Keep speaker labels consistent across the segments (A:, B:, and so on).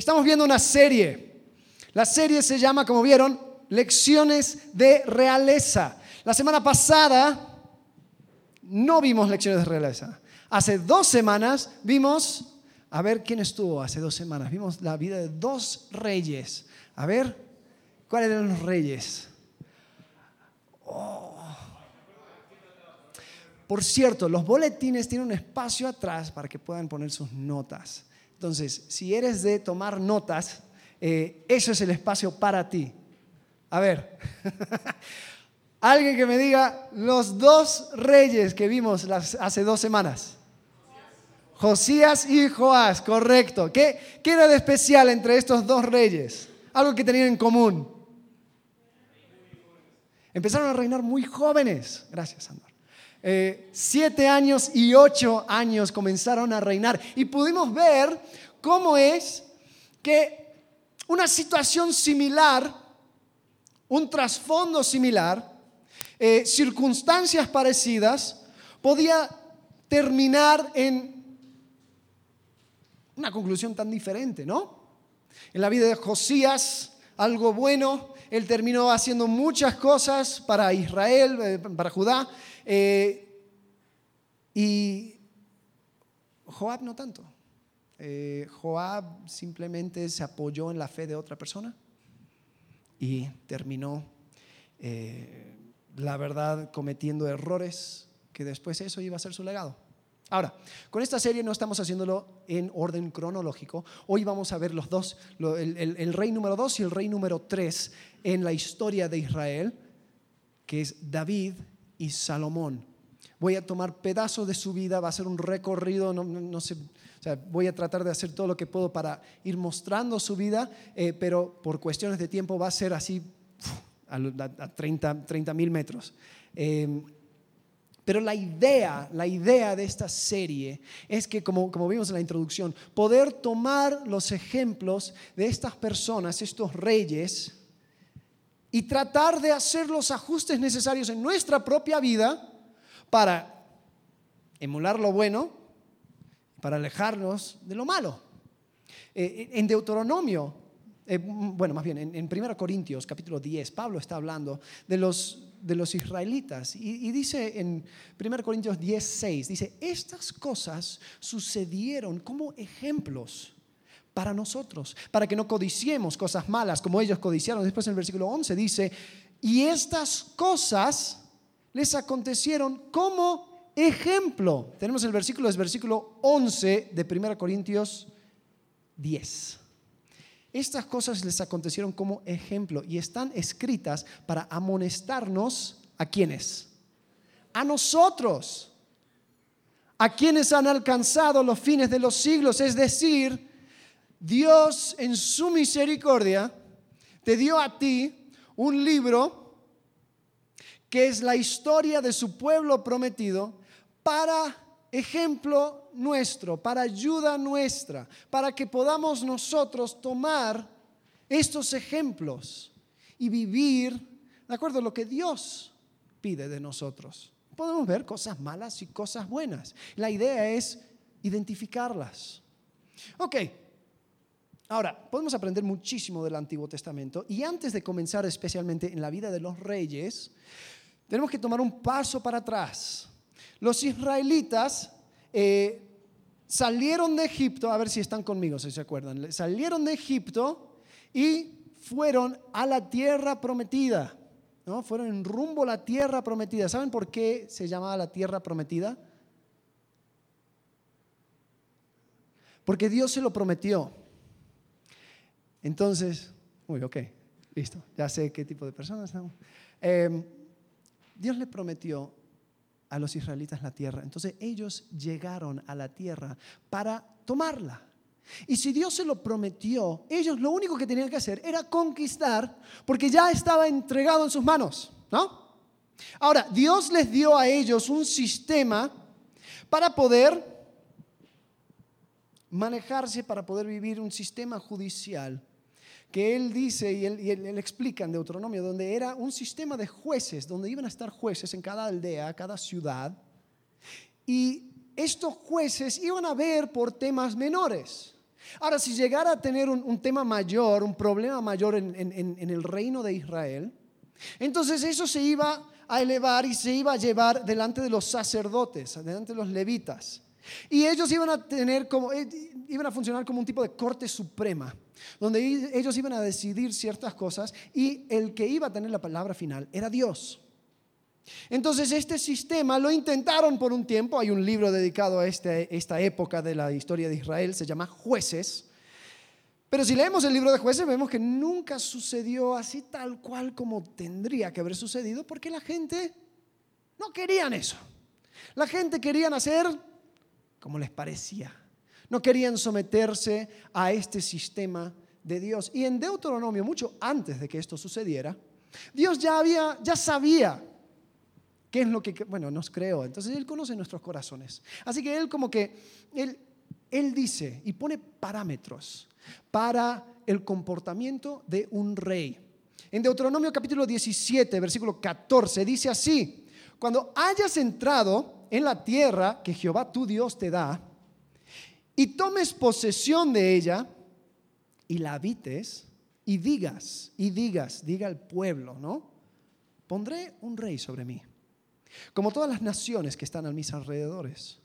A: estamos viendo una serie. La serie se llama, como vieron, Lecciones de Realeza. La semana pasada no vimos lecciones de realeza. Hace dos semanas vimos, a ver quién estuvo hace dos semanas, vimos la vida de dos reyes. A ver, ¿cuáles eran los reyes? Oh. Por cierto, los boletines tienen un espacio atrás para que puedan poner sus notas. Entonces, si eres de tomar notas, eh, eso es el espacio para ti. A ver, alguien que me diga los dos reyes que vimos hace dos semanas. Josías y Joás, correcto. ¿Qué, ¿Qué era de especial entre estos dos reyes? Algo que tenían en común. Empezaron a reinar muy jóvenes. Gracias, Andor. Eh, siete años y ocho años comenzaron a reinar. Y pudimos ver cómo es que una situación similar, un trasfondo similar, eh, circunstancias parecidas, podía terminar en una conclusión tan diferente, ¿no? En la vida de Josías, algo bueno, él terminó haciendo muchas cosas para Israel, eh, para Judá, eh, y Joab no tanto. Eh, Joab simplemente se apoyó en la fe de otra persona y terminó, la verdad, cometiendo errores que después eso iba a ser su legado. Ahora, con esta serie no estamos haciéndolo en orden cronológico. Hoy vamos a ver los dos, el, rey número dos y el rey número tres en la historia de Israel, que es David y Salomón. Voy a tomar pedazos de su vida, va a ser un recorrido, no, sé, voy a tratar de hacer todo lo que puedo para ir mostrando su vida, eh, pero por cuestiones de tiempo va a ser así a, 30 mil metros. Eh, pero la idea, la idea de esta serie es que, como vimos en la introducción, poder tomar los ejemplos de estas personas, estos reyes, y tratar de hacer los ajustes necesarios en nuestra propia vida para emular lo bueno, para alejarnos de lo malo. Eh, en Deuteronomio, eh, bueno, más bien en, en 1 Corintios capítulo 10, Pablo está hablando de los de los israelitas. Y, dice en 1 Corintios 10, 6, dice, estas cosas sucedieron como ejemplos para nosotros, para que no codiciemos cosas malas como ellos codiciaron. Después en el versículo 11 dice, y estas cosas les acontecieron como ejemplo. Tenemos el versículo, es versículo 11 de 1 Corintios 10. Estas cosas les acontecieron como ejemplo y están escritas para amonestarnos a quienes. A nosotros. A quienes han alcanzado los fines de los siglos. Es decir, Dios en su misericordia te dio a ti un libro que es la historia de su pueblo prometido para ejemplo nuestro, para ayuda nuestra, para que podamos nosotros tomar estos ejemplos y vivir de acuerdo a lo que Dios pide de nosotros. Podemos ver cosas malas y cosas buenas. La idea es identificarlas. Ok, ahora podemos aprender muchísimo del Antiguo Testamento y antes de comenzar especialmente en la vida de los reyes, tenemos que tomar un paso para atrás los israelitas eh, salieron de Egipto, a ver si están conmigo, si se acuerdan, salieron de Egipto y fueron a la tierra prometida. ¿no? Fueron en rumbo a la tierra prometida. ¿Saben por qué se llamaba la tierra prometida? Porque Dios se lo prometió. Entonces, uy, ok, listo, ya sé qué tipo de personas estamos. Dios le prometió a los israelitas la tierra. Entonces ellos llegaron a la tierra para tomarla. Y si Dios se lo prometió, ellos lo único que tenían que hacer era conquistar porque ya estaba entregado en sus manos, ¿no? Ahora, Dios les dio a ellos un sistema para poder manejarse, para poder vivir un sistema judicial que él dice y él, explica en Deuteronomio, donde era un sistema de jueces, donde iban a estar jueces en cada aldea, cada ciudad, y estos jueces iban a ver por temas menores. Ahora, si llegara a tener un, tema mayor, un problema mayor en, en el reino de Israel, entonces eso se iba a elevar y se iba a llevar delante de los sacerdotes, delante de los levitas. Y ellos iban a tener como, eh, iban a funcionar como un tipo de corte suprema, donde ellos iban a decidir ciertas cosas y el que iba a tener la palabra final era Dios. Entonces este sistema lo intentaron por un tiempo, hay un libro dedicado a este, esta época de la historia de Israel, se llama Jueces, pero si leemos el libro de jueces vemos que nunca sucedió así tal cual como tendría que haber sucedido, porque la gente no querían eso. La gente querían hacer como les parecía. No querían someterse a este sistema de Dios. Y en Deuteronomio, mucho antes de que esto sucediera, Dios ya había, ya sabía qué es lo que, bueno, nos creó. Entonces Él conoce nuestros corazones. Así que Él como que, Él, él dice y pone parámetros para el comportamiento de un rey. En Deuteronomio capítulo 17, versículo 14, dice así, cuando hayas entrado en la tierra que Jehová tu Dios te da, y tomes posesión de ella, y la habites, y digas, y digas, diga al pueblo, ¿no? Pondré un rey sobre mí, como todas las naciones que están a mis alrededores.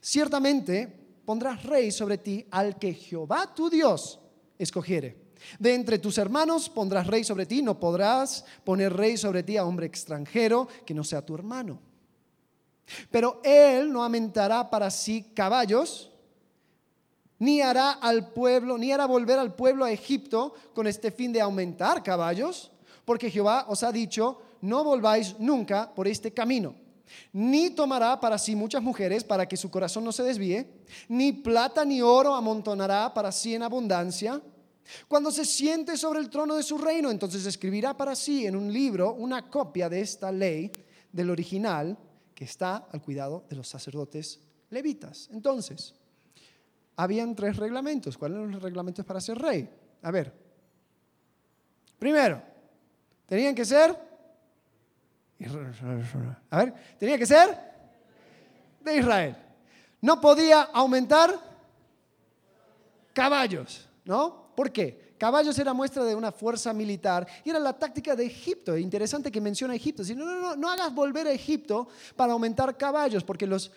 A: Ciertamente pondrás rey sobre ti al que Jehová tu Dios escogiere. De entre tus hermanos pondrás rey sobre ti, no podrás poner rey sobre ti a hombre extranjero que no sea tu hermano. Pero él no aumentará para sí caballos, ni hará al pueblo, ni hará volver al pueblo a Egipto con este fin de aumentar caballos, porque Jehová os ha dicho, no volváis nunca por este camino ni tomará para sí muchas mujeres para que su corazón no se desvíe, ni plata ni oro amontonará para sí en abundancia. Cuando se siente sobre el trono de su reino, entonces escribirá para sí en un libro una copia de esta ley del original que está al cuidado de los sacerdotes levitas. Entonces, habían tres reglamentos. ¿Cuáles eran los reglamentos para ser rey? A ver. Primero, tenían que ser a ver, tenía que ser de Israel. No podía aumentar caballos, ¿no? ¿Por qué? Caballos era muestra de una fuerza militar y era la táctica de Egipto. Interesante que menciona Egipto. Si no, no, no, no hagas volver a Egipto para aumentar caballos, porque los,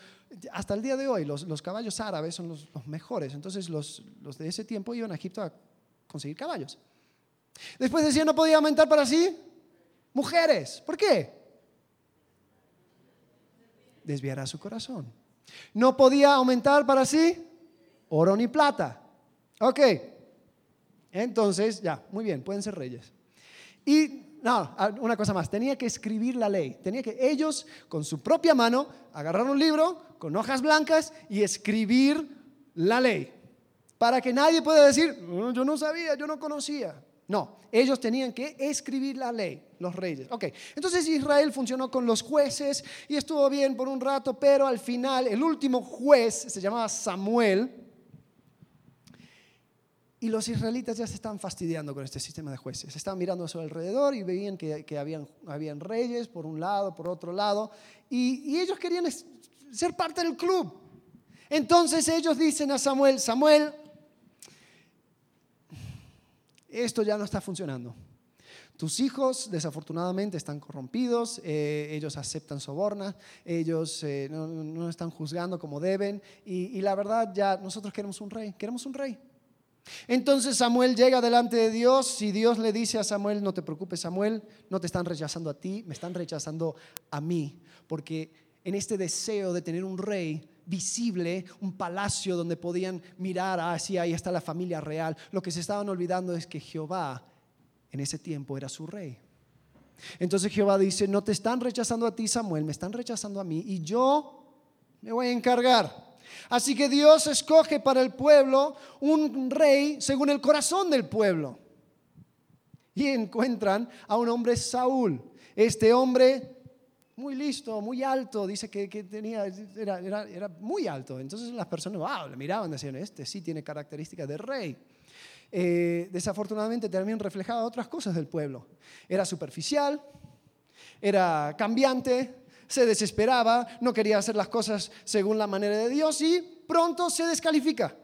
A: hasta el día de hoy los, los caballos árabes son los, mejores. Entonces los, los, de ese tiempo iban a Egipto a conseguir caballos. Después decía no podía aumentar para sí mujeres. ¿Por qué? desviará su corazón. No podía aumentar para sí oro ni plata. Ok, entonces ya, muy bien, pueden ser reyes. Y no, una cosa más, tenía que escribir la ley. Tenía que ellos, con su propia mano, agarrar un libro con hojas blancas y escribir la ley. Para que nadie pueda decir, yo no sabía, yo no conocía. No, ellos tenían que escribir la ley, los reyes. Ok, entonces Israel funcionó con los jueces y estuvo bien por un rato, pero al final el último juez se llamaba Samuel. Y los israelitas ya se estaban fastidiando con este sistema de jueces. Estaban mirando a su alrededor y veían que, habían, habían, reyes por un lado, por otro lado, y ellos querían ser parte del club. Entonces ellos dicen a Samuel, Samuel, esto ya no está funcionando. Tus hijos desafortunadamente están corrompidos, eh, ellos aceptan sobornas, ellos eh, no, están juzgando como deben y, y la verdad ya nosotros queremos un rey, queremos un rey. Entonces Samuel llega delante de Dios y Dios le dice a Samuel, no te preocupes Samuel, no te están rechazando a ti, me están rechazando a mí, porque en este deseo de tener un rey, visible, un palacio donde podían mirar hacia ahí está la familia real. Lo que se estaban olvidando es que Jehová en ese tiempo era su rey. Entonces Jehová dice, no te están rechazando a ti Samuel, me están rechazando a mí y yo me voy a encargar. Así que Dios escoge para el pueblo un rey según el corazón del pueblo. Y encuentran a un hombre Saúl. Este hombre muy listo, muy alto, dice que, tenía, era, muy alto. Entonces las personas, wow, le miraban, decían, este sí tiene características de rey. Eh, desafortunadamente también reflejaba otras cosas del pueblo. Era superficial, era cambiante, se desesperaba, no quería hacer las cosas según la manera de Dios y pronto se descalifica.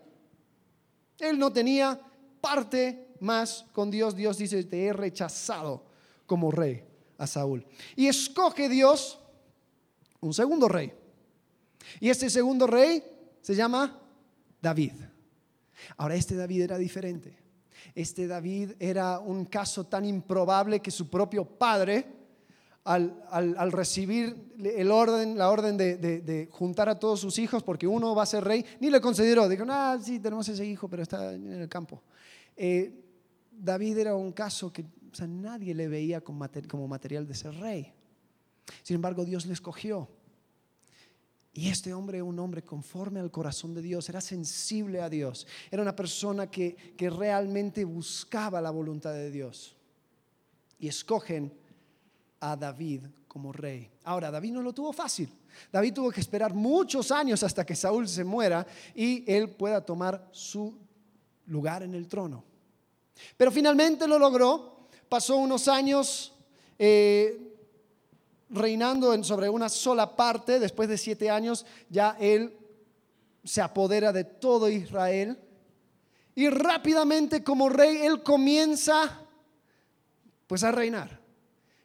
A: Él no tenía parte más con Dios. Dios dice, te he rechazado como rey a Saúl. Y escoge Dios un segundo rey. Y este segundo rey se llama David. Ahora, este David era diferente. Este David era un caso tan improbable que su propio padre, al, recibir el orden, la orden de, juntar a todos sus hijos, porque uno va a ser rey, ni le consideró. Dijo, ah, sí, tenemos ese hijo, pero está en el campo. Eh, David era un caso que nadie le veía como material de ser rey. Sin embargo, Dios le escogió. Y este hombre, un hombre conforme al corazón de Dios, era sensible a Dios, era una persona que, que realmente buscaba la voluntad de Dios. Y escogen a David como rey. Ahora, David no lo tuvo fácil. David tuvo que esperar muchos años hasta que Saúl se muera y él pueda tomar su lugar en el trono. Pero finalmente lo logró. Pasó unos años eh, reinando sobre una sola parte, después de siete años, ya él se apodera de todo Israel. Y rápidamente como rey, él comienza pues a reinar.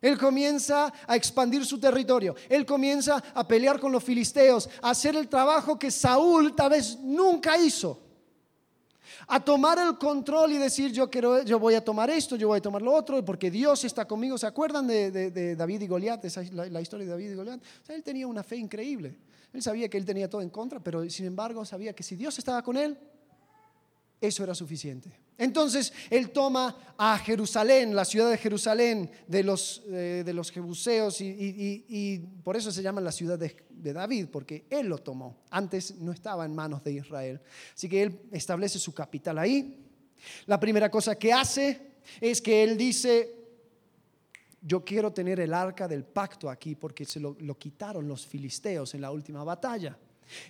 A: Él comienza a expandir su territorio. Él comienza a pelear con los filisteos, a hacer el trabajo que Saúl tal vez nunca hizo a tomar el control y decir yo quiero, yo voy a tomar esto, yo voy a tomar lo otro, porque Dios está conmigo. ¿Se acuerdan de, David y Goliat? Esa es la, historia de David y Goliat. él tenía una fe increíble. Él sabía que él tenía todo en contra, pero sin embargo sabía que si Dios estaba con él, eso era suficiente. Entonces él toma a Jerusalén, la ciudad de Jerusalén, de los, eh, de los jebuseos, y, por eso se llama la ciudad de, de, David, porque él lo tomó. Antes no estaba en manos de Israel. Así que él establece su capital ahí. La primera cosa que hace es que él dice, yo quiero tener el arca del pacto aquí, porque se lo, lo quitaron los filisteos en la última batalla.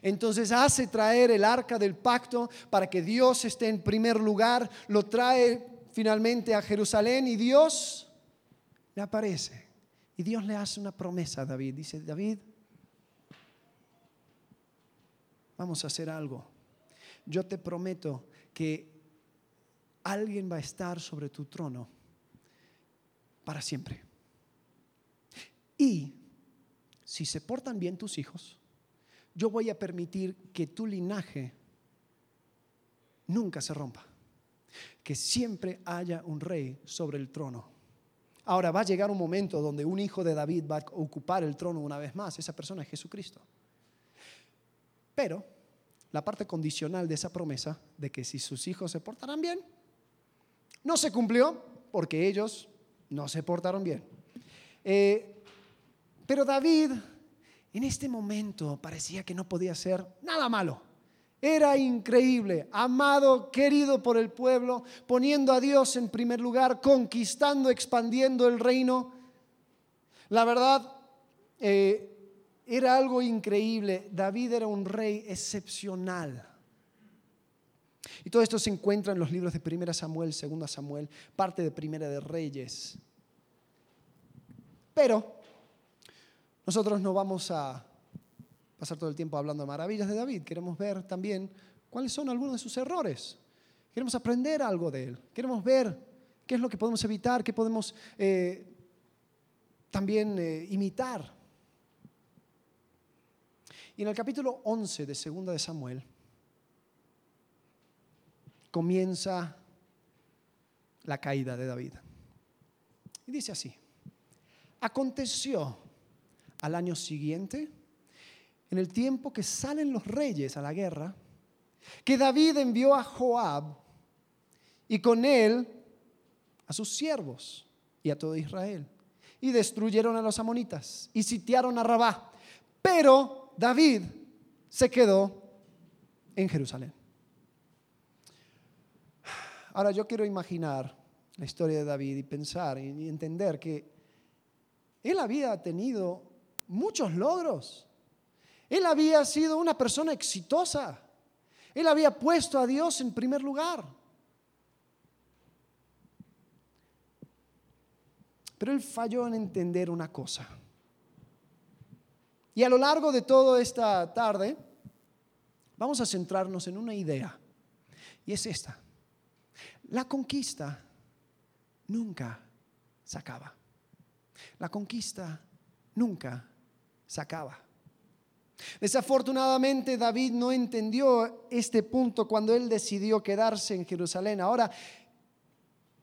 A: Entonces hace traer el arca del pacto para que Dios esté en primer lugar, lo trae finalmente a Jerusalén y Dios le aparece. Y Dios le hace una promesa a David. Dice, David, vamos a hacer algo. Yo te prometo que alguien va a estar sobre tu trono para siempre. Y si se portan bien tus hijos, yo voy a permitir que tu linaje nunca se rompa, que siempre haya un rey sobre el trono. Ahora va a llegar un momento donde un hijo de David va a ocupar el trono una vez más, esa persona es Jesucristo. Pero la parte condicional de esa promesa de que si sus hijos se portarán bien, no se cumplió porque ellos no se portaron bien. Eh, pero David en este momento parecía que no podía ser nada malo. Era increíble, amado, querido por el pueblo, poniendo a Dios en primer lugar, conquistando, expandiendo el reino. La verdad, eh, era algo increíble. David era un rey excepcional. Y todo esto se encuentra en los libros de Primera Samuel, Segunda Samuel, parte de Primera de Reyes. Pero nosotros no vamos a pasar todo el tiempo hablando de maravillas de David, queremos ver también cuáles son algunos de sus errores. Queremos aprender algo de él, queremos ver qué es lo que podemos evitar, qué podemos eh, también eh, imitar. Y en el capítulo 11 de Segunda de Samuel comienza la caída de David. Y dice así, aconteció al año siguiente, en el tiempo que salen los reyes a la guerra, que David envió a Joab y con él a sus siervos y a todo Israel. Y destruyeron a los amonitas y sitiaron a Rabá. Pero David se quedó en Jerusalén. Ahora yo quiero imaginar la historia de David y pensar y entender que él había tenido muchos logros. Él había sido una persona exitosa. Él había puesto a Dios en primer lugar. Pero él falló en entender una cosa. Y a lo largo de toda esta tarde, vamos a centrarnos en una idea. Y es esta. La conquista nunca se acaba. La conquista nunca se acaba. Desafortunadamente David no entendió este punto cuando él decidió quedarse en Jerusalén. Ahora,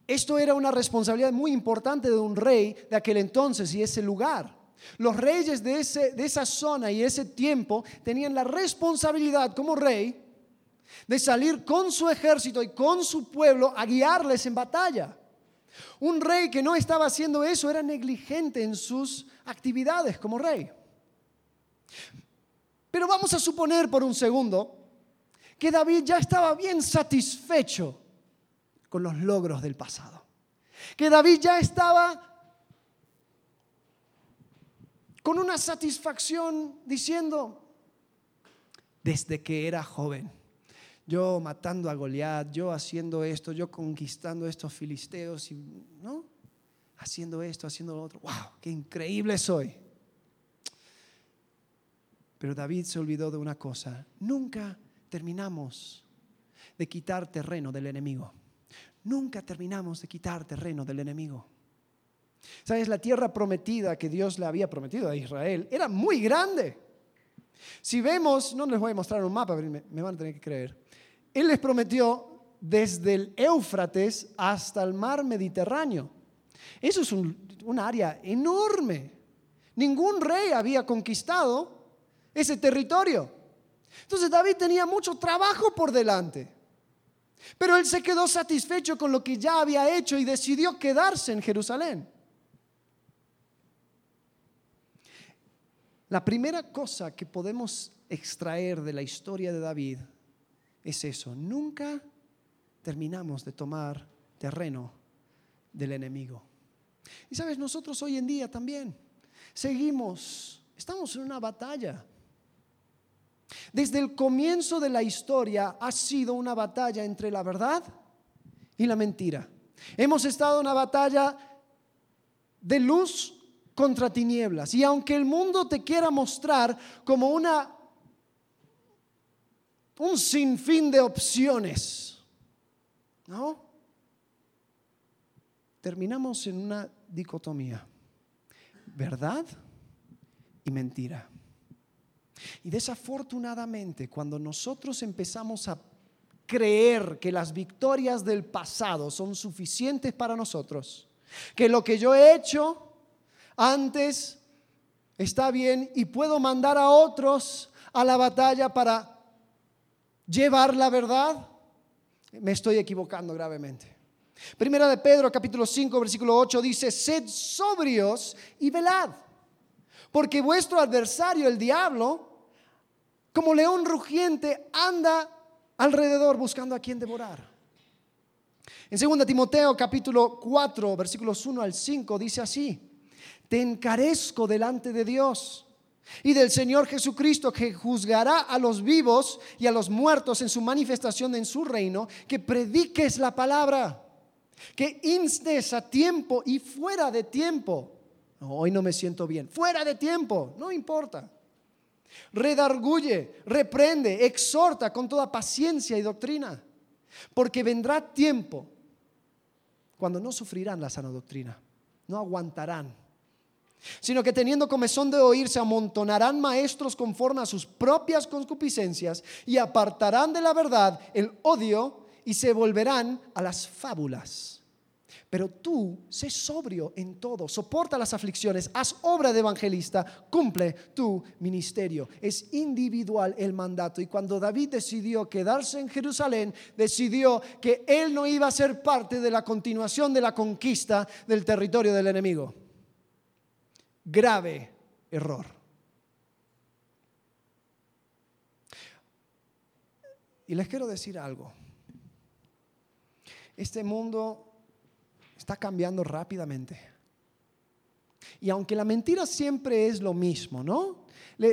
A: esto era una responsabilidad muy importante de un rey de aquel entonces y ese lugar. Los reyes de, ese, de esa zona y ese tiempo tenían la responsabilidad como rey de salir con su ejército y con su pueblo a guiarles en batalla. Un rey que no estaba haciendo eso era negligente en sus actividades como rey. Pero vamos a suponer por un segundo que David ya estaba bien satisfecho con los logros del pasado. Que David ya estaba con una satisfacción diciendo, desde que era joven, yo matando a Goliat, yo haciendo esto, yo conquistando estos filisteos, y, ¿no? Haciendo esto, haciendo lo otro. ¡Wow! ¡Qué increíble soy! Pero David se olvidó de una cosa. Nunca terminamos de quitar terreno del enemigo. Nunca terminamos de quitar terreno del enemigo. ¿Sabes? La tierra prometida que Dios le había prometido a Israel era muy grande. Si vemos, no les voy a mostrar un mapa, me, van a tener que creer. Él les prometió desde el Éufrates hasta el mar Mediterráneo. Eso es un, área enorme. Ningún rey había conquistado ese territorio. Entonces David tenía mucho trabajo por delante. Pero él se quedó satisfecho con lo que ya había hecho y decidió quedarse en Jerusalén. La primera cosa que podemos extraer de la historia de David es eso. Nunca terminamos de tomar terreno del enemigo. Y sabes, nosotros hoy en día también seguimos, estamos en una batalla. Desde el comienzo de la historia ha sido una batalla entre la verdad y la mentira. Hemos estado en una batalla de luz contra tinieblas. Y aunque el mundo te quiera mostrar como una un sinfín de opciones, ¿no? Terminamos en una dicotomía, verdad y mentira. Y desafortunadamente, cuando nosotros empezamos a creer que las victorias del pasado son suficientes para nosotros, que lo que yo he hecho antes está bien y puedo mandar a otros a la batalla para llevar la verdad, me estoy equivocando gravemente. Primera de Pedro capítulo 5 versículo 8 dice, sed sobrios y velad, porque vuestro adversario el diablo, como león rugiente, anda alrededor buscando a quien devorar. En 2 Timoteo capítulo 4 versículos 1 al 5 dice así, te encarezco delante de Dios y del Señor Jesucristo que juzgará a los vivos y a los muertos en su manifestación en su reino, que prediques la palabra, que instes a tiempo y fuera de tiempo. hoy no me siento bien, fuera de tiempo, no importa. Redarguye, reprende, exhorta con toda paciencia y doctrina, porque vendrá tiempo cuando no sufrirán la sana doctrina, no aguantarán sino que teniendo comezón de oír se amontonarán maestros conforme a sus propias concupiscencias y apartarán de la verdad el odio y se volverán a las fábulas. Pero tú sé sobrio en todo, soporta las aflicciones, haz obra de evangelista, cumple tu ministerio. Es individual el mandato. Y cuando David decidió quedarse en Jerusalén, decidió que él no iba a ser parte de la continuación de la conquista del territorio del enemigo grave error. Y les quiero decir algo. Este mundo está cambiando rápidamente. Y aunque la mentira siempre es lo mismo, ¿no?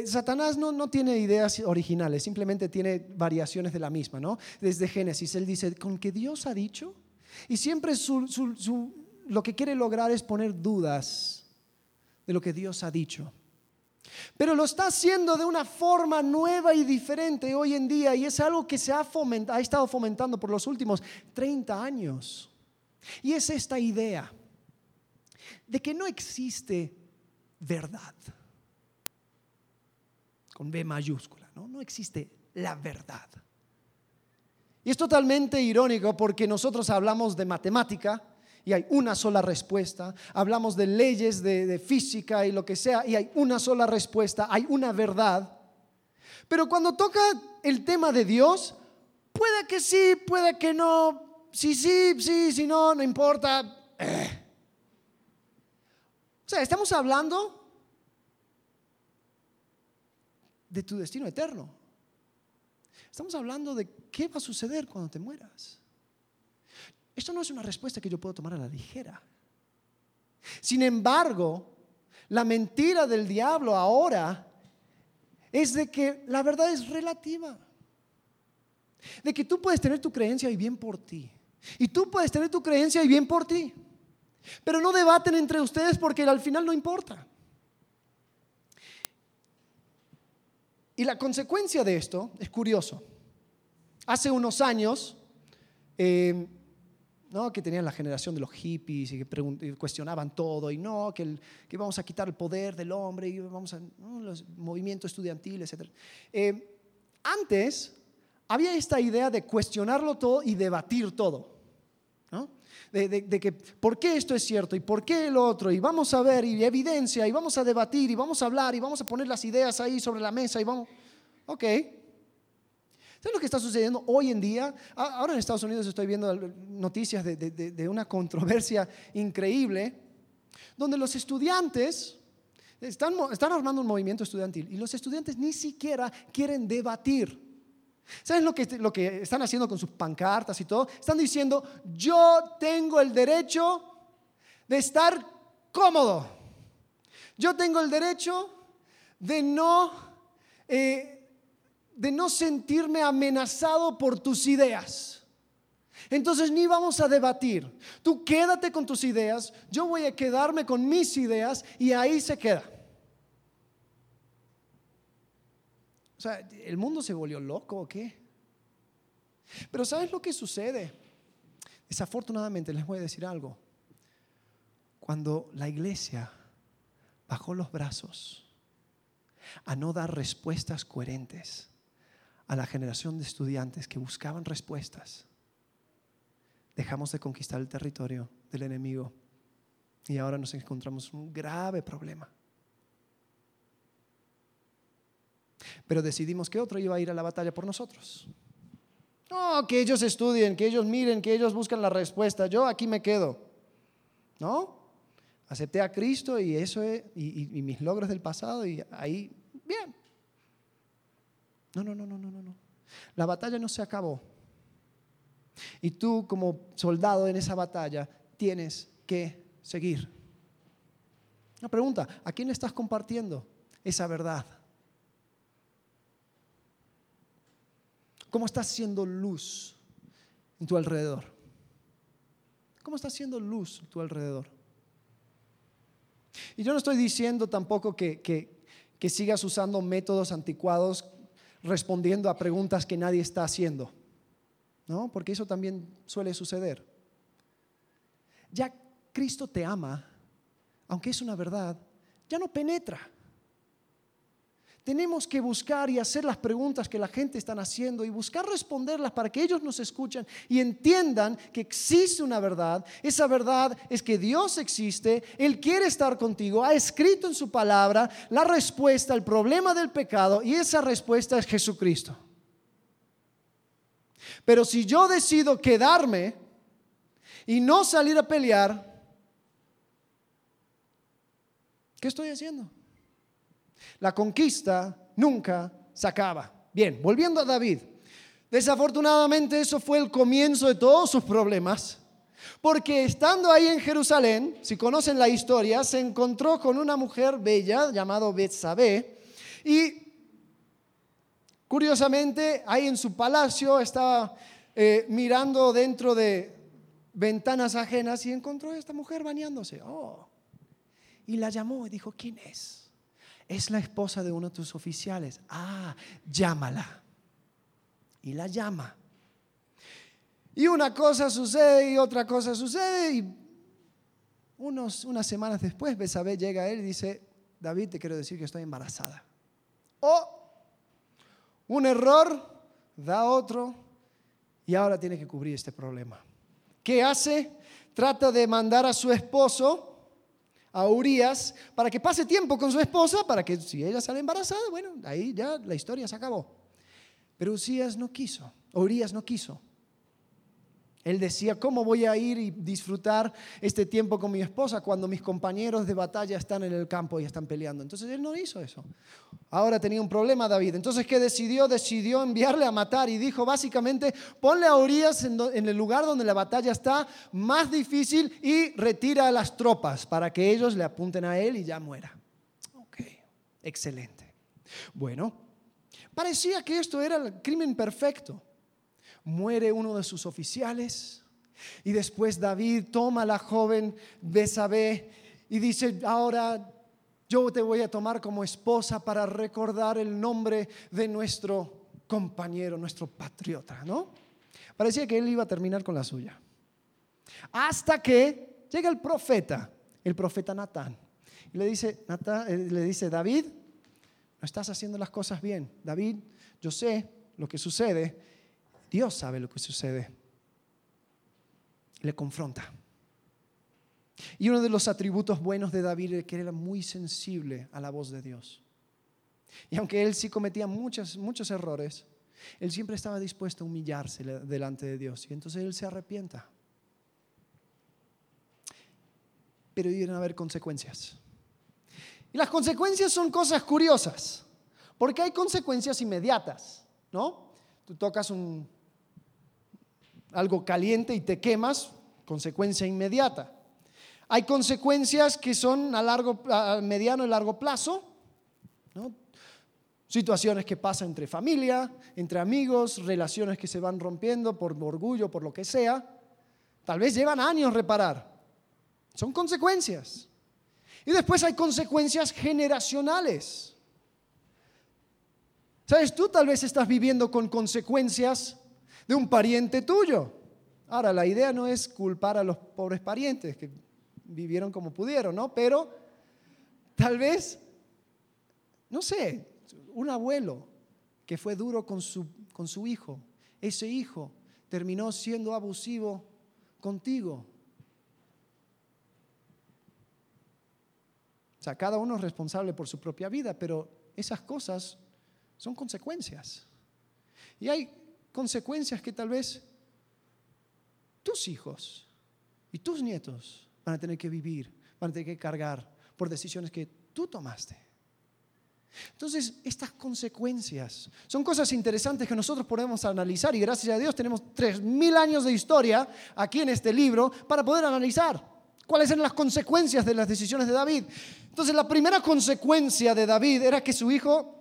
A: Satanás no, no, tiene ideas originales, simplemente tiene variaciones de la misma, ¿no? Desde Génesis, él dice, con que Dios ha dicho, y siempre lo que quiere lograr es poner dudas de lo que Dios ha dicho. Pero lo está haciendo de una forma nueva y diferente hoy en día y es algo que se ha, ha estado fomentando por los últimos 30 años. Y es esta idea de que no existe verdad. Con B mayúscula, ¿no? No existe la verdad. Y es totalmente irónico porque nosotros hablamos de matemática y hay una sola respuesta, hablamos de leyes de, física y lo que sea y hay una sola respuesta, hay una verdad. Pero cuando toca el tema de Dios, puede que sí, puede que no, sí, sí, sí, si no, no importa. Eh. O sea, estamos hablando de tu destino eterno. Estamos hablando de qué va a suceder cuando te mueras. Esto no es una respuesta que yo puedo tomar a la ligera. Sin embargo, la mentira del diablo ahora es de que la verdad es relativa. De que tú puedes tener tu creencia y bien por ti. Y tú puedes tener tu creencia y bien por ti. Pero no debaten entre ustedes porque al final no importa. Y la consecuencia de esto es curioso. Hace unos años, eh, ¿no? que tenían la generación de los hippies y que cuestionaban todo y no, que, que, vamos a quitar el poder del hombre y vamos a los movimientos estudiantiles, etc. Eh, antes había esta idea de cuestionarlo todo y debatir todo. De, que por qué esto es cierto y por qué el otro, y vamos a ver, y evidencia, y vamos a debatir, y vamos a hablar, y vamos a poner las ideas ahí sobre la mesa, y vamos, ok. ¿Sabes lo que está sucediendo hoy en día? Ahora en Estados Unidos estoy viendo noticias de, de una controversia increíble, donde los estudiantes están, están armando un movimiento estudiantil y los estudiantes ni siquiera quieren debatir. ¿Saben lo que, lo que están haciendo con sus pancartas y todo? Están diciendo, yo tengo el derecho de estar cómodo. Yo tengo el derecho de no, eh, de no sentirme amenazado por tus ideas. Entonces ni vamos a debatir. Tú quédate con tus ideas, yo voy a quedarme con mis ideas y ahí se queda. O sea, ¿el mundo se volvió loco o qué? Pero ¿sabes lo que sucede? Desafortunadamente les voy a decir algo. Cuando la iglesia bajó los brazos a no dar respuestas coherentes a la generación de estudiantes que buscaban respuestas, dejamos de conquistar el territorio del enemigo y ahora nos encontramos un grave problema. Pero decidimos que otro iba a ir a la batalla por nosotros. No, que ellos estudien, que ellos miren, que ellos buscan la respuesta. Yo aquí me quedo. ¿No? Acepté a Cristo y eso y, mis logros del pasado y ahí, bien. No, no, no, no, no, no. La batalla no se acabó. Y tú como soldado en esa batalla tienes que seguir. Una pregunta, ¿a quién le estás compartiendo esa verdad? ¿Cómo estás siendo luz en tu alrededor? ¿Cómo estás siendo luz en tu alrededor? Y yo no estoy diciendo tampoco que, que sigas usando métodos anticuados respondiendo a preguntas que nadie está haciendo, ¿no? Porque eso también suele suceder. Ya Cristo te ama, aunque es una verdad, ya no penetra. Tenemos que buscar y hacer las preguntas que la gente está haciendo y buscar responderlas para que ellos nos escuchen y entiendan que existe una verdad. Esa verdad es que Dios existe, Él quiere estar contigo, ha escrito en su palabra la respuesta al problema del pecado y esa respuesta es Jesucristo. Pero si yo decido quedarme y no salir a pelear, ¿qué estoy haciendo? La conquista nunca se acaba. Bien, volviendo a David. Desafortunadamente eso fue el comienzo de todos sus problemas, porque estando ahí en Jerusalén, si conocen la historia, se encontró con una mujer bella llamada Betsabé y curiosamente ahí en su palacio estaba eh, mirando dentro de ventanas ajenas y encontró a esta mujer bañándose. Oh. Y la llamó y dijo, ¿quién es? Es la esposa de uno de tus oficiales. Ah, llámala. Y la llama. Y una cosa sucede y otra cosa sucede y unos, unas semanas después Besabé llega a él y dice, David, te quiero decir que estoy embarazada. O un error da otro y ahora tiene que cubrir este problema. ¿Qué hace? Trata de mandar a su esposo, a Urias, para que pase tiempo con su esposa, para que si ella sale embarazada, bueno, ahí ya la historia se acabó. Pero Urias no quiso, Urias no quiso. Él decía, ¿cómo voy a ir y disfrutar este tiempo con mi esposa cuando mis compañeros de batalla están en el campo y están peleando? Entonces él no hizo eso. Ahora tenía un problema David. Entonces, ¿qué decidió? Decidió enviarle a matar y dijo básicamente, ponle a Urias en, el lugar donde la batalla está más difícil y retira a las tropas para que ellos le apunten a él y ya muera. Ok, excelente. Bueno, parecía que esto era el crimen perfecto muere uno de sus oficiales y después David toma a la joven Besabé y dice, ahora yo te voy a tomar como esposa para recordar el nombre de nuestro compañero, nuestro patriota, ¿no? Parecía que él iba a terminar con la suya. Hasta que llega el profeta, el profeta Natán, y le dice, eh, le dice, David, no estás haciendo las cosas bien. David, yo sé lo que sucede Dios sabe lo que sucede. Le confronta. Y uno de los atributos buenos de David era que era muy sensible a la voz de Dios. Y aunque él sí cometía muchos, muchos errores, él siempre estaba dispuesto a humillarse delante de Dios. Y entonces él se arrepienta. Pero iban a haber consecuencias. Y las consecuencias son cosas curiosas, porque hay consecuencias inmediatas, ¿no? Tú tocas un, algo caliente y te quemas, consecuencia inmediata. Hay consecuencias que son a, largo, a mediano y largo plazo, situaciones que pasan entre familia, entre amigos, relaciones que se van rompiendo por orgullo, por lo que sea. Tal vez llevan años reparar. Son consecuencias. Y después hay consecuencias generacionales. ¿Sabes? Tú tal vez estás viviendo con consecuencias de un pariente tuyo. Ahora, la idea no es culpar a los pobres parientes que vivieron como pudieron, ¿no? Pero tal vez, no sé, un abuelo que fue duro con su, con su hijo, ese hijo terminó siendo abusivo contigo. O sea, cada uno es responsable por su propia vida, pero esas cosas son consecuencias. Y hay consecuencias que tal vez tus hijos y tus nietos van a tener que vivir, van a tener que cargar por decisiones que tú tomaste. Entonces, estas consecuencias son cosas interesantes que nosotros podemos analizar y gracias a Dios tenemos 3.000 años de historia aquí en este libro para poder analizar cuáles eran las consecuencias de las decisiones de David. Entonces, la primera consecuencia de David era que su hijo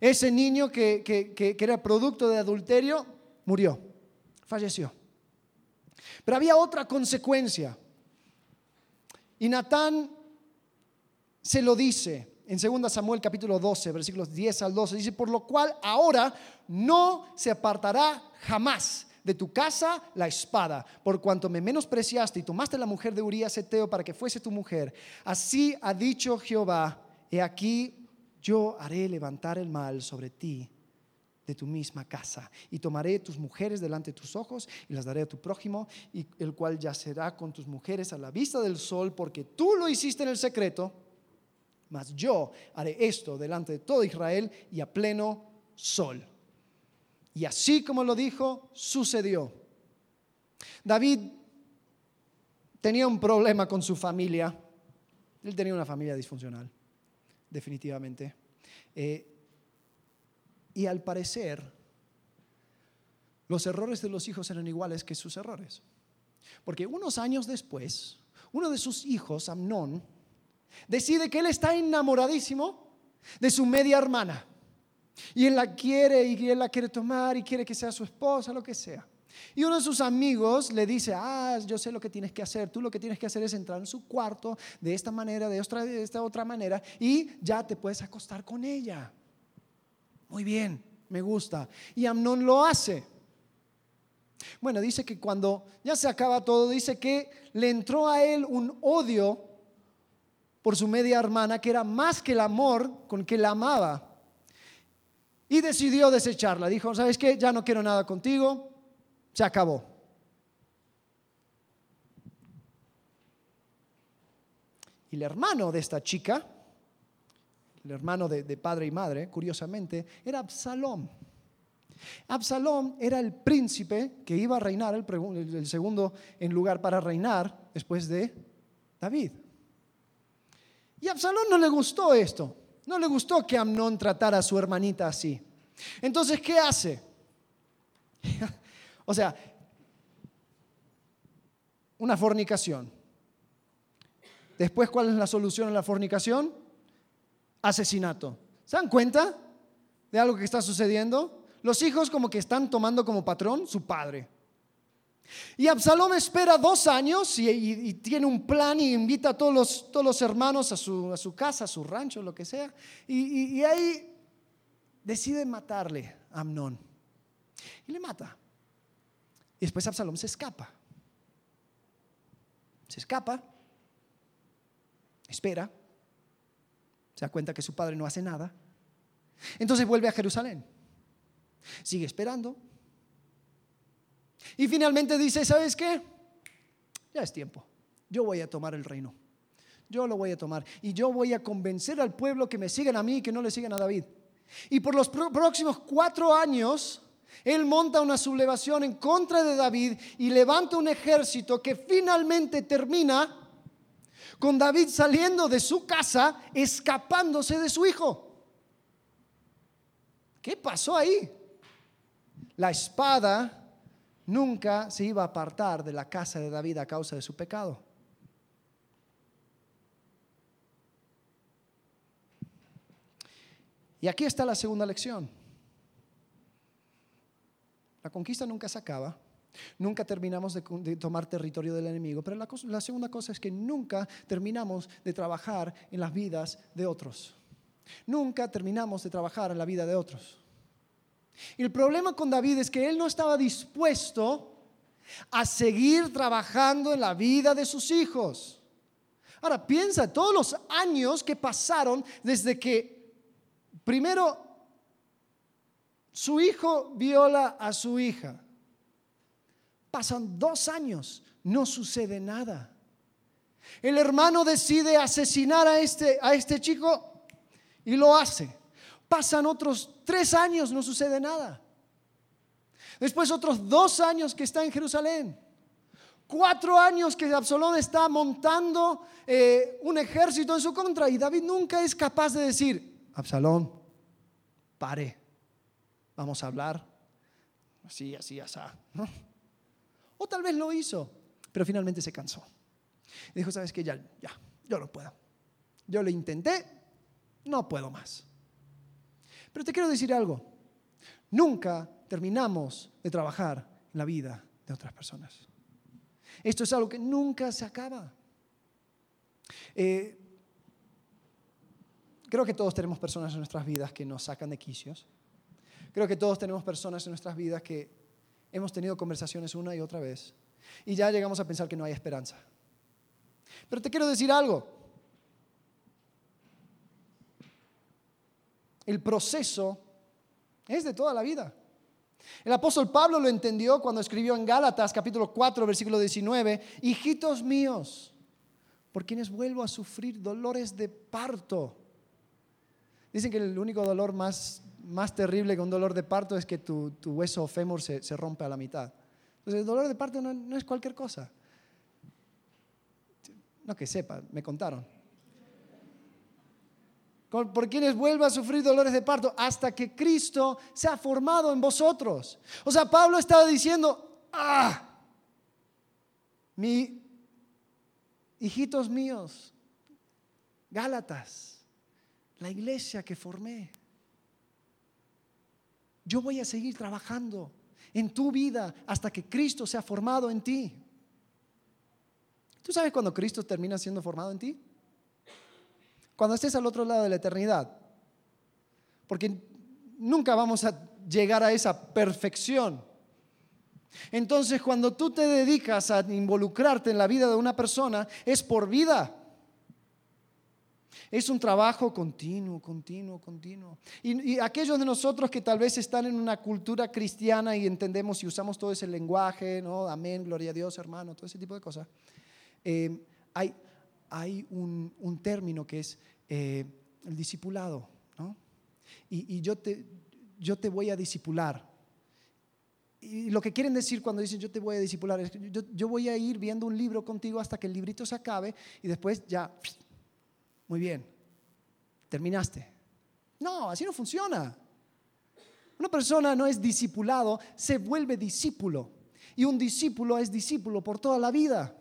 A: ese niño que, era producto de adulterio murió, falleció. Pero había otra consecuencia. Y Natán se lo dice en 2 Samuel capítulo 12, versículos 10 al 12. Dice, por lo cual ahora no se apartará jamás de tu casa la espada, por cuanto me menospreciaste y tomaste la mujer de Urías Eteo para que fuese tu mujer. Así ha dicho Jehová, he aquí yo haré levantar el mal sobre ti de tu misma casa, y tomaré tus mujeres delante de tus ojos, y las daré a tu prójimo, y el cual yacerá con tus mujeres a la vista del sol, porque tú lo hiciste en el secreto, mas yo haré esto delante de todo Israel y a pleno sol. Y así como lo dijo, sucedió. David tenía un problema con su familia. Él tenía una familia disfuncional definitivamente. Eh, y al parecer, los errores de los hijos eran iguales que sus errores. Porque unos años después, uno de sus hijos, Amnón, decide que él está enamoradísimo de su media hermana. Y él la quiere y él la quiere tomar y quiere que sea su esposa, lo que sea. Y uno de sus amigos le dice, ah, yo sé lo que tienes que hacer, tú lo que tienes que hacer es entrar en su cuarto de esta manera, de, otra, de esta otra manera, y ya te puedes acostar con ella. Muy bien, me gusta. Y Amnón lo hace. Bueno, dice que cuando ya se acaba todo, dice que le entró a él un odio por su media hermana, que era más que el amor con que la amaba. Y decidió desecharla. Dijo, ¿sabes qué? Ya no quiero nada contigo. Se acabó. Y el hermano de esta chica, el hermano de, padre y madre, curiosamente, era Absalom. Absalom era el príncipe que iba a reinar, el, segundo en lugar para reinar después de David. Y a Absalom no le gustó esto. No le gustó que Amnón tratara a su hermanita así. Entonces, ¿qué hace? O sea, una fornicación. Después, ¿cuál es la solución a la fornicación? Asesinato. ¿Se dan cuenta de algo que está sucediendo? Los hijos como que están tomando como patrón su padre. Y Absalom espera dos años y, tiene un plan y invita a todos los, todos los hermanos a su, a su, casa, a su rancho, lo que sea. Y, y ahí decide matarle a Amnón. Y le mata. Y después Absalom se escapa. Se escapa, espera, se da cuenta que su padre no hace nada. Entonces vuelve a Jerusalén. Sigue esperando, y finalmente dice, ¿sabes qué? Ya es tiempo. Yo voy a tomar el reino. Yo lo voy a tomar. Y yo voy a convencer al pueblo que me sigan a mí y que no le sigan a David. Y por los próximos cuatro años, él monta una sublevación en contra de David y levanta un ejército que finalmente termina con David saliendo de su casa, escapándose de su hijo. ¿Qué pasó ahí? La espada nunca se iba a apartar de la casa de David a causa de su pecado. Y aquí está la segunda lección. La conquista nunca se acaba, nunca terminamos de, tomar territorio del enemigo, pero la, segunda cosa es que nunca terminamos de trabajar en las vidas de otros. Nunca terminamos de trabajar en la vida de otros. El problema con David es que él no estaba dispuesto a seguir trabajando en la vida de sus hijos. Ahora, piensa todos los años que pasaron desde que primero su hijo viola a su hija. Pasan dos años, no sucede nada. El hermano decide asesinar a este, a este chico y lo hace. Pasan otros tres años, no sucede nada. Después otros dos años que está en Jerusalén. Cuatro años que Absalón está montando eh, un ejército en su contra y David nunca es capaz de decir, Absalón, pare, vamos a hablar. Así, así, así. O tal vez lo hizo, pero finalmente se cansó. Dijo, sabes que ya, ya, yo no puedo. Yo lo intenté, no puedo más. Pero te quiero decir algo. Nunca terminamos de trabajar en la vida de otras personas. Esto es algo que nunca se acaba. Eh, creo que todos tenemos personas en nuestras vidas que nos sacan de quicios. Creo que todos tenemos personas en nuestras vidas que hemos tenido conversaciones una y otra vez y ya llegamos a pensar que no hay esperanza. Pero te quiero decir algo. El proceso es de toda la vida. El apóstol Pablo lo entendió cuando escribió en Gálatas capítulo 4 versículo 19, hijitos míos, por quienes vuelvo a sufrir dolores de parto. Dicen que el único dolor más, más terrible que un dolor de parto es que tu, hueso fémur se, se, rompe a la mitad. Entonces el dolor de parto no, no es cualquier cosa. No que sepa, me contaron por quienes vuelva a sufrir dolores de parto hasta que Cristo se ha formado en vosotros. O sea, Pablo estaba diciendo, ah, mi hijitos míos, Gálatas, la iglesia que formé, yo voy a seguir trabajando en tu vida hasta que Cristo sea formado en ti. ¿Tú sabes cuando Cristo termina siendo formado en ti? Cuando estés al otro lado de la eternidad. Porque nunca vamos a llegar a esa perfección. Entonces, cuando tú te dedicas a involucrarte en la vida de una persona, es por vida. Es un trabajo continuo, continuo, continuo. Y, aquellos de nosotros que tal vez están en una cultura cristiana y entendemos y usamos todo ese lenguaje, ¿no? Amén, gloria a Dios, hermano, todo ese tipo de cosas. Eh, hay, hay un, término que es eh, el discipulado, ¿no? Y, yo, te, yo te voy a discipular. Y lo que quieren decir cuando dicen yo te voy a discipular es yo, yo voy a ir viendo un libro contigo hasta que el librito se acabe y después ya muy bien, terminaste. No, así no funciona. Una persona no es discipulado, se vuelve discípulo. Y un discípulo es discípulo por toda la vida.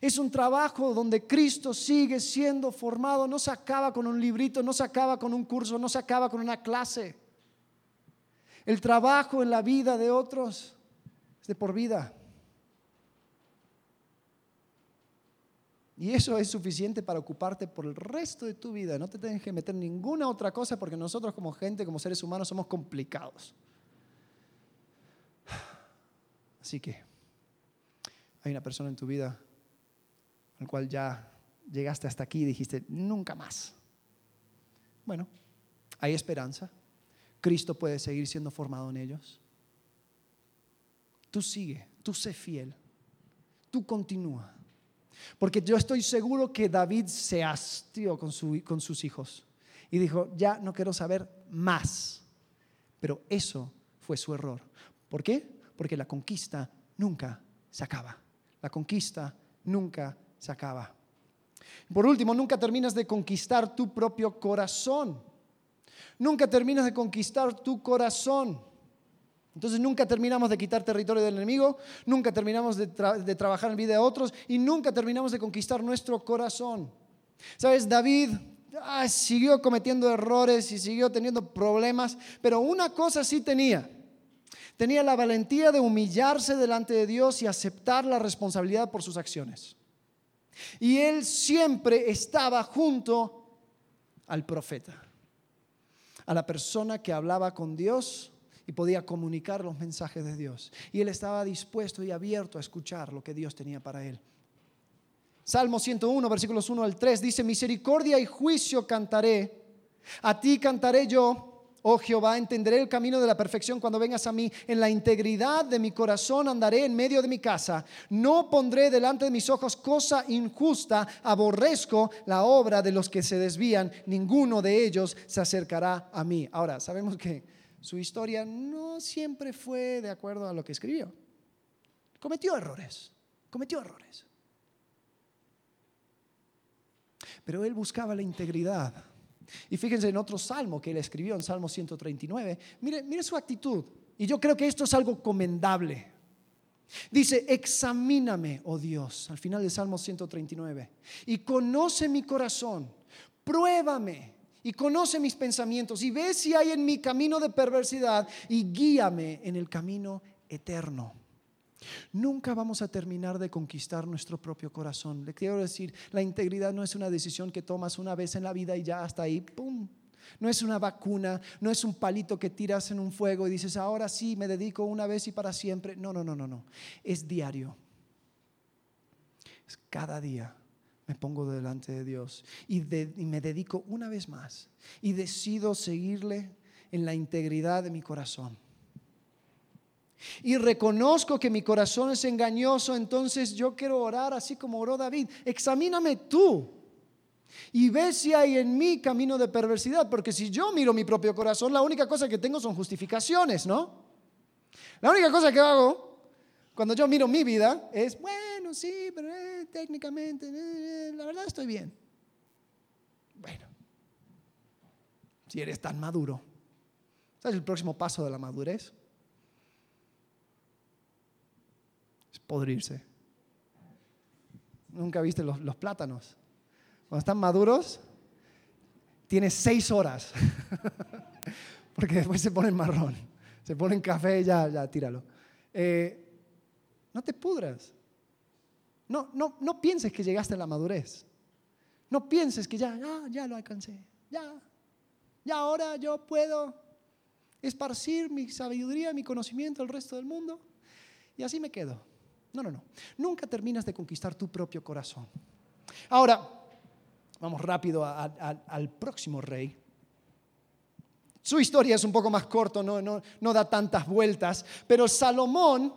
A: Es un trabajo donde Cristo sigue siendo formado, no se acaba con un librito, no se acaba con un curso, no se acaba con una clase. El trabajo en la vida de otros es de por vida. Y eso es suficiente para ocuparte por el resto de tu vida. No te tienes que meter ninguna otra cosa porque nosotros como gente, como seres humanos, somos complicados. Así que hay una persona en tu vida al cual ya llegaste hasta aquí y dijiste, nunca más. Bueno, hay esperanza. Cristo puede seguir siendo formado en ellos. Tú sigue, tú sé fiel, tú continúa. Porque yo estoy seguro que David se hastió con, con sus hijos y dijo, ya no quiero saber más. Pero eso fue su error. ¿Por qué? Porque la conquista nunca se acaba. La conquista nunca se acaba. Por último, nunca terminas de conquistar tu propio corazón. Nunca terminas de conquistar tu corazón. Entonces nunca terminamos de quitar territorio del enemigo, nunca terminamos de, trabajar en vida de otros y nunca terminamos de conquistar nuestro corazón. ¿Sabes? David ah, siguió cometiendo errores y siguió teniendo problemas, pero una cosa sí tenía. Tenía la valentía de humillarse delante de Dios y aceptar la responsabilidad por sus acciones. Y él siempre estaba junto al profeta, a la persona que hablaba con Dios y podía comunicar los mensajes de Dios. Y él estaba dispuesto y abierto a escuchar lo que Dios tenía para él. Salmo 101, versículos 1 al 3 dice, misericordia y juicio cantaré, a ti cantaré yo. Oh Jehová, entenderé el camino de la perfección cuando vengas a mí. En la integridad de mi corazón andaré en medio de mi casa. No pondré delante de mis ojos cosa injusta. Aborrezco la obra de los que se desvían. Ninguno de ellos se acercará a mí. Ahora, sabemos que su historia no siempre fue de acuerdo a lo que escribió. Cometió errores, cometió errores. Pero él buscaba la integridad. Y fíjense en otro salmo que él escribió, en Salmo 139. Mire, mire su actitud. Y yo creo que esto es algo comendable. Dice, examíname, oh Dios, al final del Salmo 139, y conoce mi corazón, pruébame y conoce mis pensamientos y ve si hay en mi camino de perversidad y guíame en el camino eterno. Nunca vamos a terminar de conquistar nuestro propio corazón. Le quiero decir, la integridad no es una decisión que tomas una vez en la vida y ya hasta ahí, ¡pum! No es una vacuna, no es un palito que tiras en un fuego y dices, ahora sí, me dedico una vez y para siempre. No, no, no, no, no. Es diario. Es cada día me pongo delante de Dios y, me dedico una vez más y decido seguirle en la integridad de mi corazón. Y reconozco que mi corazón es engañoso, entonces yo quiero orar así como oró David. Examíname tú y ve si hay en mí camino de perversidad, porque si yo miro mi propio corazón, la única cosa que tengo son justificaciones, ¿no? La única cosa que hago cuando yo miro mi vida es, bueno, sí, pero eh, técnicamente, eh, la verdad estoy bien. Bueno, si eres tan maduro, ¿sabes el próximo paso de la madurez? Es podrirse. ¿Nunca viste los, plátanos? Cuando están maduros, tienes seis horas, porque después se ponen marrón, se ponen café ya, ya, tíralo. Eh, no te pudras. No, no, no pienses que llegaste a la madurez. No pienses que ya, ya, ya lo alcancé. Ya, ya ahora yo puedo esparcir mi sabiduría, mi conocimiento al resto del mundo. Y así me quedo. No, no, no. Nunca terminas de conquistar tu propio corazón. Ahora, vamos rápido al próximo rey. Su historia es un poco más corto, no, no, no da tantas vueltas, pero Salomón,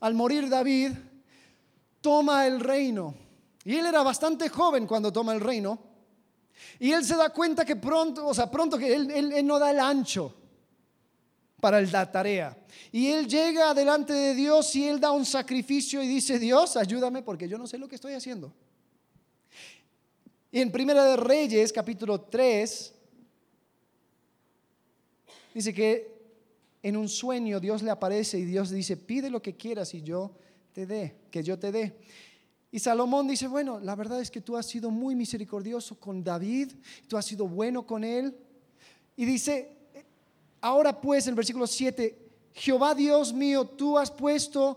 A: al morir David, toma el reino. Y él era bastante joven cuando toma el reino. Y él se da cuenta que pronto, o sea, pronto que él, no da el ancho para la tarea. Y él llega delante de Dios y él da un sacrificio y dice, Dios, ayúdame porque yo no sé lo que estoy haciendo. Y en Primera de Reyes, capítulo 3, dice que en un sueño Dios le aparece y Dios dice, pide lo que quieras y yo te dé, que yo te dé. Y Salomón dice, bueno, la verdad es que tú has sido muy misericordioso con David, tú has sido bueno con él. Y dice, Ahora pues, en el versículo 7, Jehová Dios mío, tú has puesto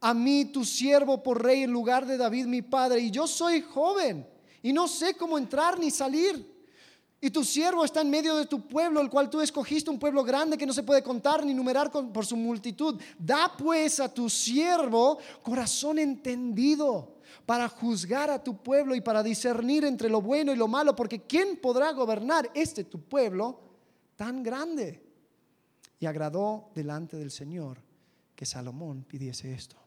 A: a mí, tu siervo, por rey en lugar de David, mi padre, y yo soy joven y no sé cómo entrar ni salir. Y tu siervo está en medio de tu pueblo, el cual tú escogiste, un pueblo grande que no se puede contar ni numerar por su multitud. Da pues a tu siervo corazón entendido para juzgar a tu pueblo y para discernir entre lo bueno y lo malo, porque ¿quién podrá gobernar este tu pueblo? tan grande. Y agradó delante del Señor que Salomón pidiese esto.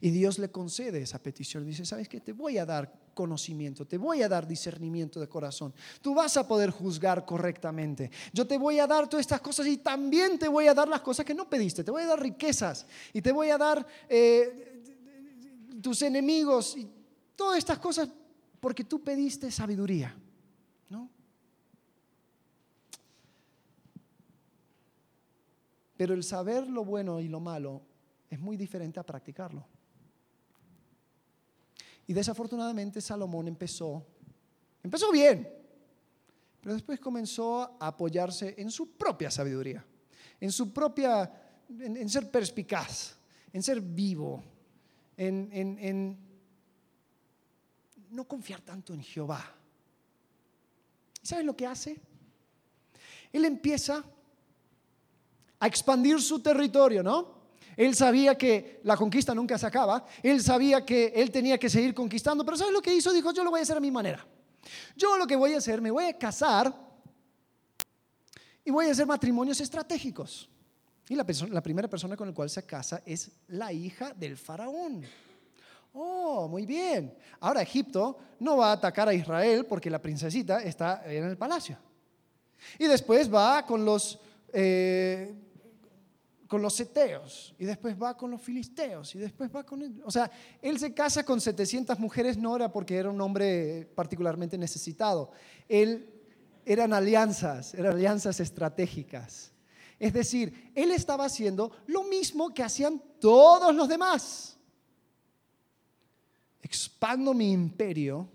A: Y Dios le concede esa petición. Dice, ¿sabes qué? Te voy a dar conocimiento, te voy a dar discernimiento de corazón. Tú vas a poder juzgar correctamente. Yo te voy a dar todas estas cosas y también te voy a dar las cosas que no pediste. Te voy a dar riquezas y te voy a dar eh, tus enemigos y todas estas cosas porque tú pediste sabiduría. Pero el saber lo bueno y lo malo es muy diferente a practicarlo. Y desafortunadamente Salomón empezó, empezó bien, pero después comenzó a apoyarse en su propia sabiduría, en su propia, en, ser perspicaz, en ser vivo, en, en no confiar tanto en Jehová. ¿Y sabes lo que hace? Él empieza a expandir su territorio, ¿no? Él sabía que la conquista nunca se acaba, él sabía que él tenía que seguir conquistando, pero ¿sabes lo que hizo? Dijo, yo lo voy a hacer a mi manera. Yo lo que voy a hacer, me voy a casar y voy a hacer matrimonios estratégicos. Y la, primera persona con la cual se casa es la hija del faraón. Oh, muy bien. Ahora Egipto no va a atacar a Israel porque la princesita está en el palacio. Y después va con los... Eh, con los seteos y después va con los filisteos y después va con... Él. O sea, él se casa con 700 mujeres no era porque era un hombre particularmente necesitado. Él eran alianzas, eran alianzas estratégicas. Es decir, él estaba haciendo lo mismo que hacían todos los demás. Expando mi imperio,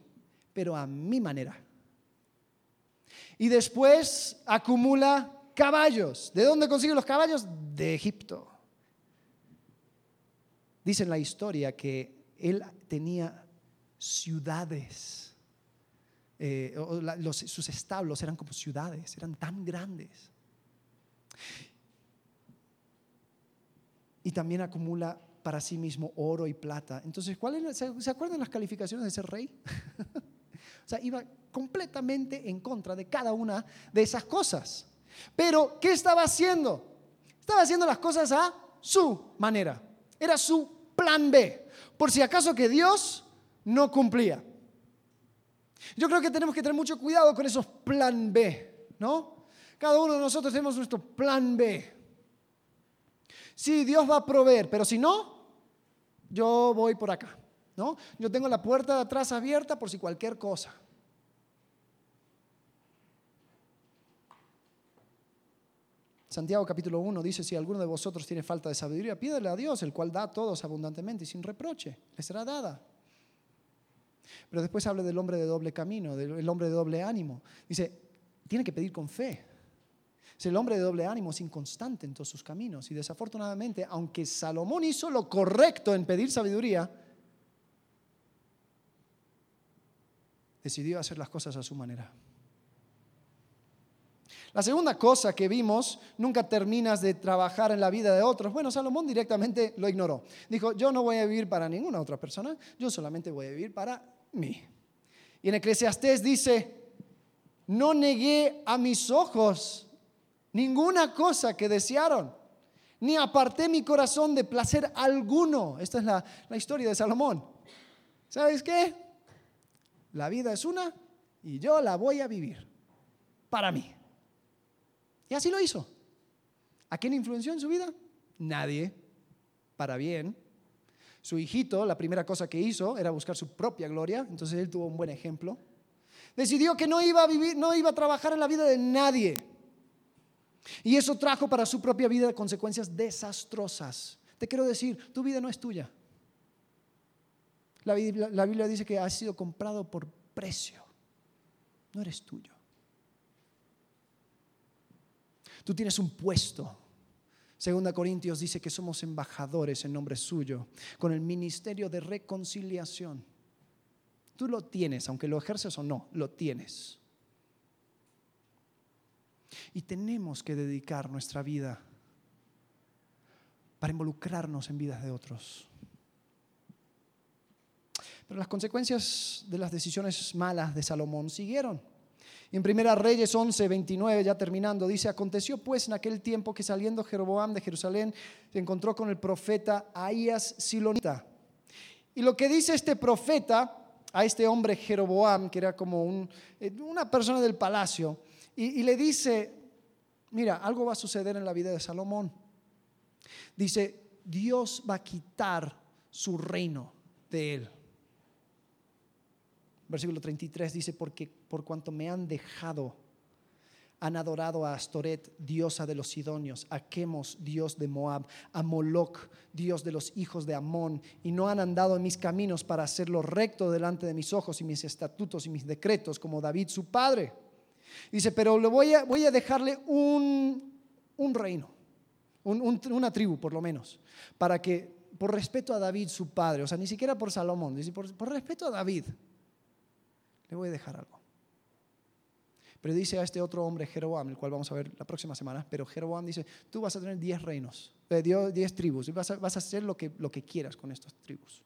A: pero a mi manera. Y después acumula caballos. ¿De dónde consigue los caballos? De Egipto. Dice en la historia que él tenía ciudades. Eh, sus establos eran como ciudades, eran tan grandes. Y también acumula para sí mismo oro y plata. Entonces, ¿cuál ¿se acuerdan las calificaciones de ese rey? o sea, iba completamente en contra de cada una de esas cosas. Pero, ¿qué estaba haciendo? Estaba haciendo las cosas a su manera. Era su plan B. Por si acaso que Dios no cumplía. Yo creo que tenemos que tener mucho cuidado con esos plan B, ¿no? Cada uno de nosotros tenemos nuestro plan B. Sí, Dios va a proveer, pero si no, yo voy por acá, ¿no? Yo tengo la puerta de atrás abierta por si cualquier cosa. Santiago capítulo 1 dice, si alguno de vosotros tiene falta de sabiduría, pídele a Dios, el cual da a todos abundantemente y sin reproche, le será dada. Pero después habla del hombre de doble camino, del hombre de doble ánimo. Dice, tiene que pedir con fe. Es el hombre de doble ánimo, es inconstante en todos sus caminos. Y desafortunadamente, aunque Salomón hizo lo correcto en pedir sabiduría, decidió hacer las cosas a su manera. La segunda cosa que vimos, nunca terminas de trabajar en la vida de otros. Bueno, Salomón directamente lo ignoró. Dijo, yo no voy a vivir para ninguna otra persona, yo solamente voy a vivir para mí. Y en Eclesiastés dice, no negué a mis ojos ninguna cosa que desearon, ni aparté mi corazón de placer alguno. Esta es la, la historia de Salomón. ¿Sabes qué? La vida es una y yo la voy a vivir para mí. Y así lo hizo. ¿A quién influenció en su vida? Nadie. Para bien. Su hijito, la primera cosa que hizo era buscar su propia gloria, entonces él tuvo un buen ejemplo. Decidió que no iba a vivir, no iba a trabajar en la vida de nadie. Y eso trajo para su propia vida consecuencias desastrosas. Te quiero decir, tu vida no es tuya. La Biblia, la Biblia dice que has sido comprado por precio. No eres tuyo. Tú tienes un puesto. Segunda Corintios dice que somos embajadores en nombre suyo, con el ministerio de reconciliación. Tú lo tienes, aunque lo ejerces o no, lo tienes. Y tenemos que dedicar nuestra vida para involucrarnos en vidas de otros. Pero las consecuencias de las decisiones malas de Salomón siguieron. En Primera Reyes 11, 29, ya terminando, dice, aconteció pues en aquel tiempo que saliendo Jeroboam de Jerusalén se encontró con el profeta Ahías Silonita. Y lo que dice este profeta a este hombre Jeroboam, que era como eh, una persona del palacio, y, y le dice, mira, algo va a suceder en la vida de Salomón. Dice, Dios va a quitar su reino de él. Versículo 33 dice, porque por cuanto me han dejado, han adorado a Astoret, diosa de los Sidonios, a Chemos, dios de Moab, a Moloch, dios de los hijos de Amón, y no han andado en mis caminos para hacerlo recto delante de mis ojos y mis estatutos y mis decretos, como David su padre. Dice, pero le voy a, voy a dejarle un, un reino, una tribu por lo menos, para que, por respeto a David su padre, o sea, ni siquiera por Salomón, dice, por, por respeto a David, le voy a dejar algo. Pero dice a este otro hombre, Jeroboam, el cual vamos a ver la próxima semana, pero Jeroboam dice, tú vas a tener 10 reinos, 10 eh, tribus, y vas a, hacer lo que, lo que quieras con estas tribus.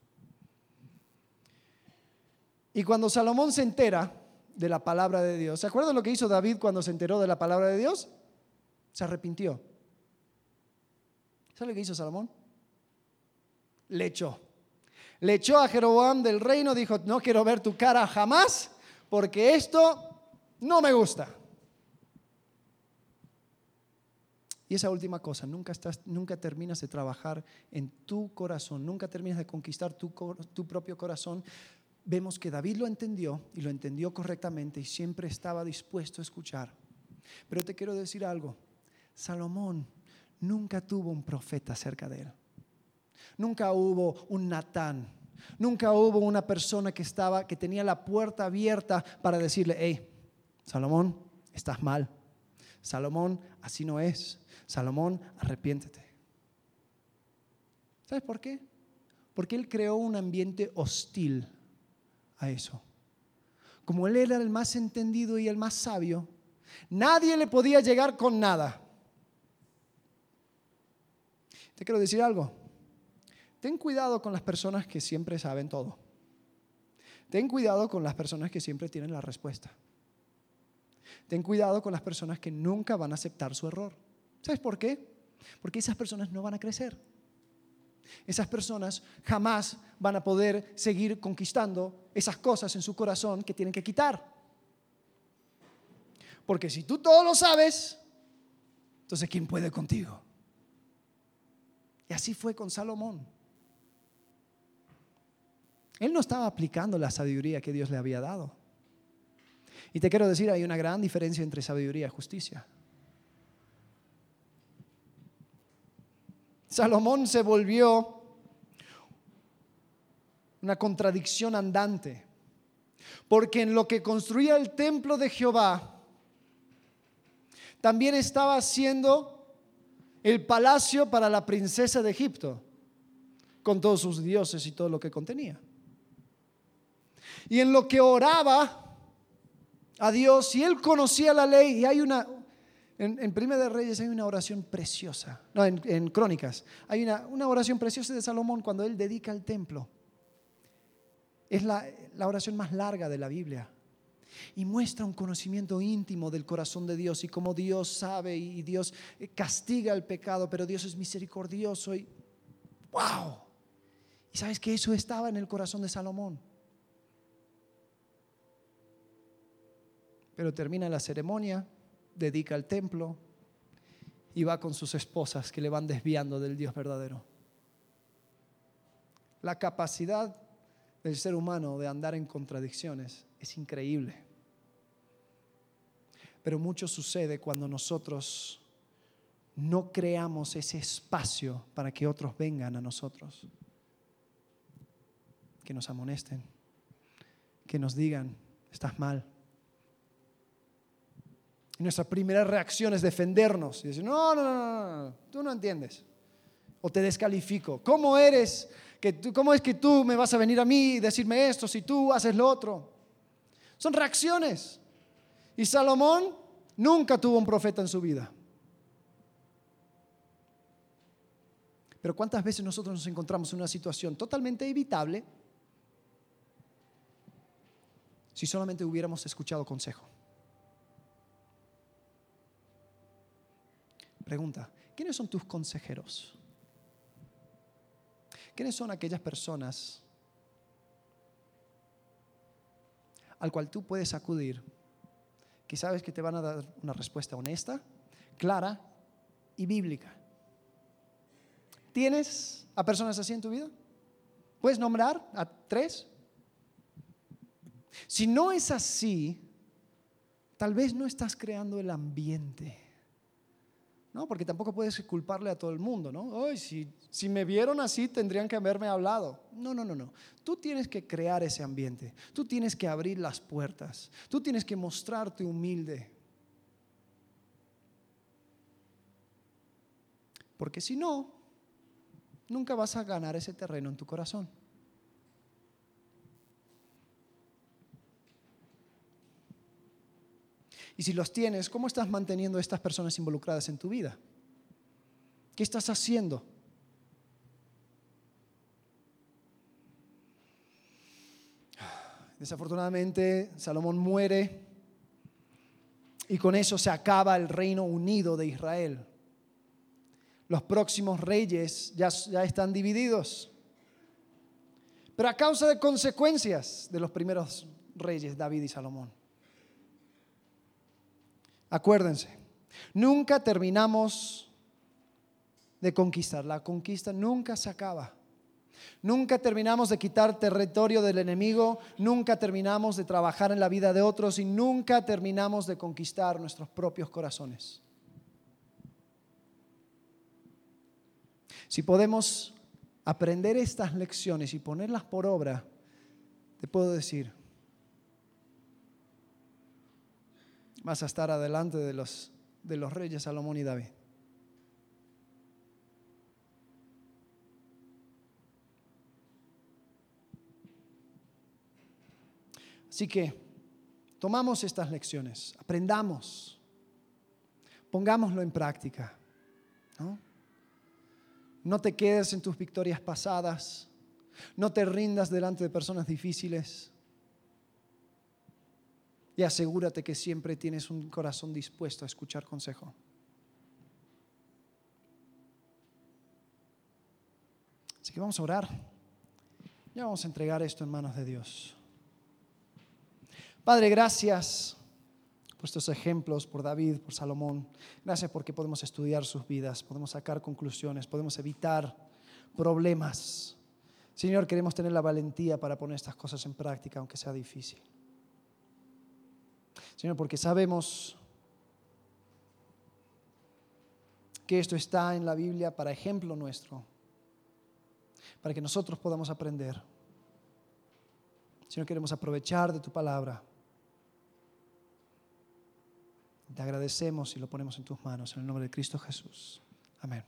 A: Y cuando Salomón se entera de la palabra de Dios, ¿se acuerdan lo que hizo David cuando se enteró de la palabra de Dios? Se arrepintió. ¿Sabes lo que hizo Salomón? Le echó le echó a Jeroboam del reino, dijo, no quiero ver tu cara jamás, porque esto no me gusta. Y esa última cosa, nunca, estás, nunca terminas de trabajar en tu corazón, nunca terminas de conquistar tu, tu propio corazón. Vemos que David lo entendió y lo entendió correctamente y siempre estaba dispuesto a escuchar. Pero te quiero decir algo, Salomón nunca tuvo un profeta cerca de él. Nunca hubo un Natán. Nunca hubo una persona que estaba, que tenía la puerta abierta para decirle, hey, Salomón, estás mal. Salomón, así no es. Salomón, arrepiéntete. ¿Sabes por qué? Porque él creó un ambiente hostil a eso. Como él era el más entendido y el más sabio, nadie le podía llegar con nada. Te quiero decir algo. Ten cuidado con las personas que siempre saben todo. Ten cuidado con las personas que siempre tienen la respuesta. Ten cuidado con las personas que nunca van a aceptar su error. ¿Sabes por qué? Porque esas personas no van a crecer. Esas personas jamás van a poder seguir conquistando esas cosas en su corazón que tienen que quitar. Porque si tú todo lo sabes, entonces ¿quién puede contigo? Y así fue con Salomón. Él no estaba aplicando la sabiduría que Dios le había dado. Y te quiero decir, hay una gran diferencia entre sabiduría y justicia. Salomón se volvió una contradicción andante, porque en lo que construía el templo de Jehová, también estaba haciendo el palacio para la princesa de Egipto, con todos sus dioses y todo lo que contenía. Y en lo que oraba a Dios, y él conocía la ley, y hay una, en, en Primera de Reyes hay una oración preciosa, no, en, Crónicas, hay una, una, oración preciosa de Salomón cuando él dedica el templo. Es la, la oración más larga de la Biblia y muestra un conocimiento íntimo del corazón de Dios y cómo Dios sabe y Dios eh, castiga el pecado, pero Dios es misericordioso y wow. Y sabes que eso estaba en el corazón de Salomón. Pero termina la ceremonia, dedica el templo y va con sus esposas que le van desviando del Dios verdadero. La capacidad del ser humano de andar en contradicciones es increíble. Pero mucho sucede cuando nosotros no creamos ese espacio para que otros vengan a nosotros, que nos amonesten, que nos digan, estás mal. Y nuestra primera reacción es defendernos y decir, no, no, no, no, no, tú no entiendes. O te descalifico. ¿Cómo eres? Que ¿Cómo es que tú me vas a venir a mí y decirme esto si tú haces lo otro? Son reacciones. Y Salomón nunca tuvo un profeta en su vida. Pero ¿cuántas veces nosotros nos encontramos en una situación totalmente evitable si solamente hubiéramos escuchado consejo? Pregunta, ¿quiénes son tus consejeros? ¿Quiénes son aquellas personas al cual tú puedes acudir, que sabes que te van a dar una respuesta honesta, clara y bíblica. ¿Tienes a personas así en tu vida? ¿Puedes nombrar a tres? Si no es así, tal vez no estás creando el ambiente ¿no? Porque tampoco puedes culparle a todo el mundo, ¿no? si, si me vieron así, tendrían que haberme hablado. No, no, no, no. Tú tienes que crear ese ambiente. Tú tienes que abrir las puertas. Tú tienes que mostrarte humilde. Porque si no, nunca vas a ganar ese terreno en tu corazón. Y si los tienes, ¿cómo estás manteniendo a estas personas involucradas en tu vida? ¿Qué estás haciendo? Desafortunadamente, Salomón muere y con eso se acaba el reino unido de Israel. Los próximos reyes ya, ya están divididos. Pero a causa de consecuencias de los primeros reyes, David y Salomón. Acuérdense, nunca terminamos de conquistar. La conquista nunca se acaba. Nunca terminamos de quitar territorio del enemigo, nunca terminamos de trabajar en la vida de otros y nunca terminamos de conquistar nuestros propios corazones. Si podemos aprender estas lecciones y ponerlas por obra, te puedo decir, vas a estar adelante de los, de los reyes Salomón y David. Así que tomamos estas lecciones, aprendamos, pongámoslo en práctica. ¿no? no te quedes en tus victorias pasadas, no te rindas delante de personas difíciles y asegúrate que siempre tienes un corazón dispuesto a escuchar consejo. Así que vamos a orar. Ya vamos a entregar esto en manos de Dios. Padre, gracias por estos ejemplos, por David, por Salomón. Gracias porque podemos estudiar sus vidas, podemos sacar conclusiones, podemos evitar problemas. Señor, queremos tener la valentía para poner estas cosas en práctica, aunque sea difícil. Señor, porque sabemos que esto está en la Biblia para ejemplo nuestro, para que nosotros podamos aprender. Señor, queremos aprovechar de tu palabra. Te agradecemos y lo ponemos en tus manos, en el nombre de Cristo Jesús. Amén.